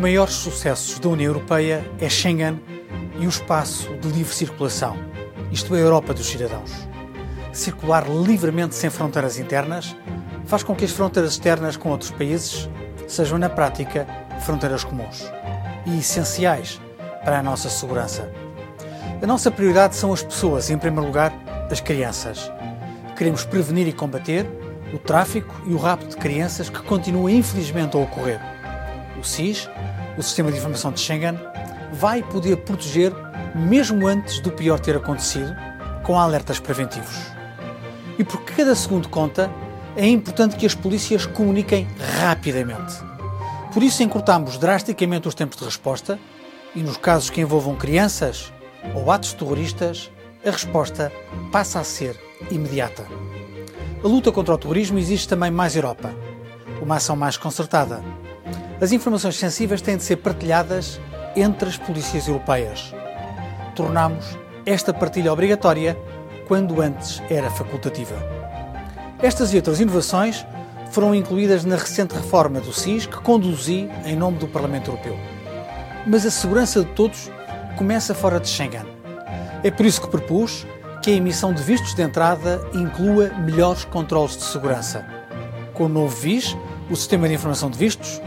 maiores sucessos da União Europeia é Schengen e o espaço de livre circulação, isto é, a Europa dos cidadãos. Circular livremente sem fronteiras internas faz com que as fronteiras externas com outros países sejam, na prática, fronteiras comuns e essenciais para a nossa segurança. A nossa prioridade são as pessoas e, em primeiro lugar, as crianças. Queremos prevenir e combater o tráfico e o rapto de crianças que continua infelizmente a ocorrer. O SIS, o Sistema de Informação de Schengen, vai poder proteger mesmo antes do pior ter acontecido, com alertas preventivos. E porque cada segundo conta, é importante que as polícias comuniquem rapidamente. Por isso encurtamos drasticamente os tempos de resposta e nos casos que envolvam crianças ou atos terroristas, a resposta passa a ser imediata. A luta contra o terrorismo exige também mais Europa, uma ação mais concertada. As informações sensíveis têm de ser partilhadas entre as polícias europeias. Tornamos esta partilha obrigatória quando antes era facultativa. Estas e outras inovações foram incluídas na recente reforma do SIS que conduzi em nome do Parlamento Europeu. Mas a segurança de todos começa fora de Schengen. É por isso que propus que a emissão de vistos de entrada inclua melhores controles de segurança. Com o novo VIS, o Sistema de Informação de Vistos,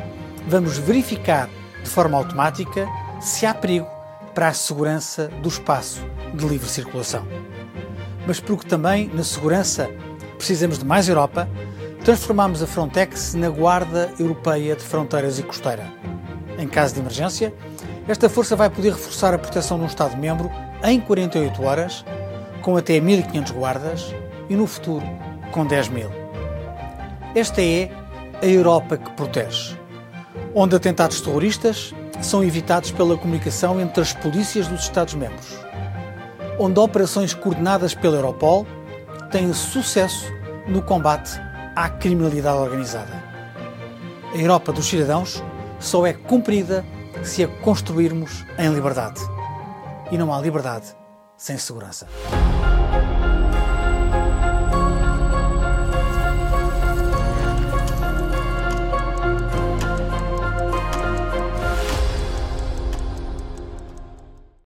vamos verificar de forma automática se há perigo para a segurança do espaço de livre circulação. Mas porque também na segurança precisamos de mais Europa, transformamos a Frontex na Guarda Europeia de Fronteiras e Costeira. Em caso de emergência, esta força vai poder reforçar a proteção de um Estado-membro em 48 horas com até 1.500 guardas e no futuro com 10 mil. Esta é a Europa que protege, onde atentados terroristas são evitados pela comunicação entre as polícias dos Estados-membros, onde operações coordenadas pela Europol têm sucesso no combate à criminalidade organizada. A Europa dos cidadãos só é cumprida se a construirmos em liberdade. E não há liberdade sem segurança.